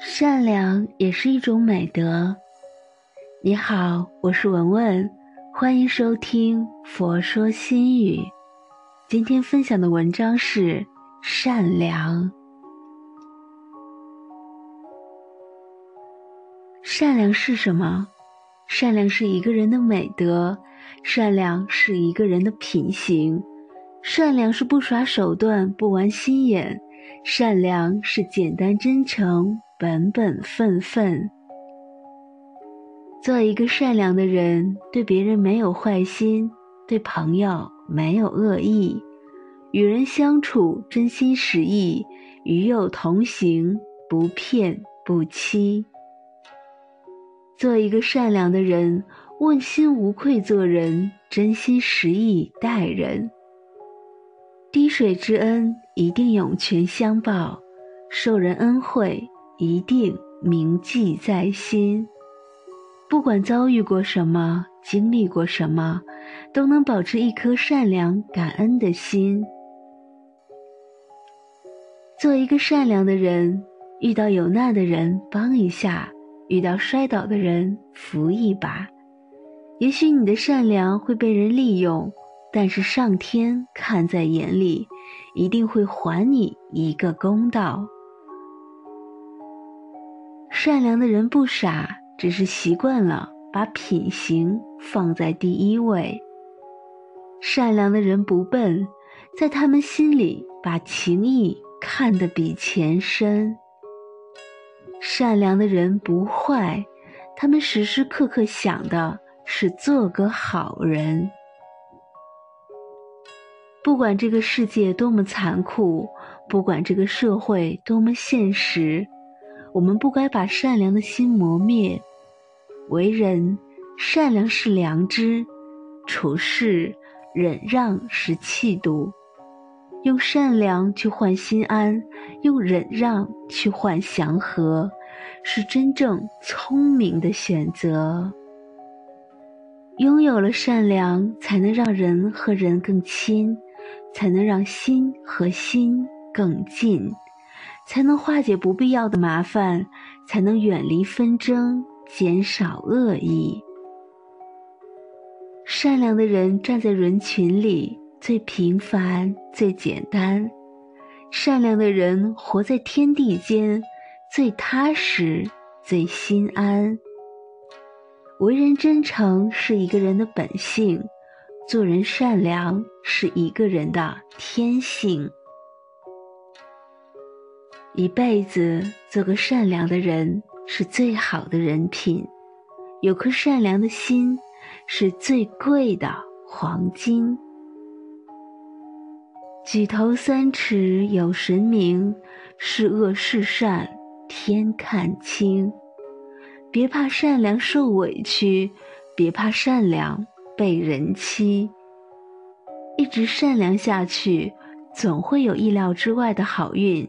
善良也是一种美德。你好，我是文文，欢迎收听《佛说心语》。今天分享的文章是善良。善良是什么？善良是一个人的美德，善良是一个人的品行，善良是不耍手段、不玩心眼，善良是简单真诚、本本分分。做一个善良的人，对别人没有坏心，对朋友没有恶意，与人相处真心实意，与友同行不骗不欺。做一个善良的人，问心无愧做人，真心实意待人。滴水之恩一定涌泉相报，受人恩惠一定铭记在心。不管遭遇过什么，经历过什么，都能保持一颗善良感恩的心。做一个善良的人，遇到有难的人帮一下。遇到摔倒的人扶一把，也许你的善良会被人利用，但是上天看在眼里，一定会还你一个公道。善良的人不傻，只是习惯了把品行放在第一位。善良的人不笨，在他们心里把情义看得比钱深。善良的人不坏，他们时时刻刻想的是做个好人。不管这个世界多么残酷，不管这个社会多么现实，我们不该把善良的心磨灭。为人善良是良知，处事忍让是气度。用善良去换心安，用忍让去换祥和，是真正聪明的选择。拥有了善良，才能让人和人更亲，才能让心和心更近，才能化解不必要的麻烦，才能远离纷争，减少恶意。善良的人站在人群里。最平凡、最简单，善良的人活在天地间，最踏实、最心安。为人真诚是一个人的本性，做人善良是一个人的天性。一辈子做个善良的人是最好的人品，有颗善良的心是最贵的黄金。举头三尺有神明，是恶是善天看清。别怕善良受委屈，别怕善良被人欺。一直善良下去，总会有意料之外的好运，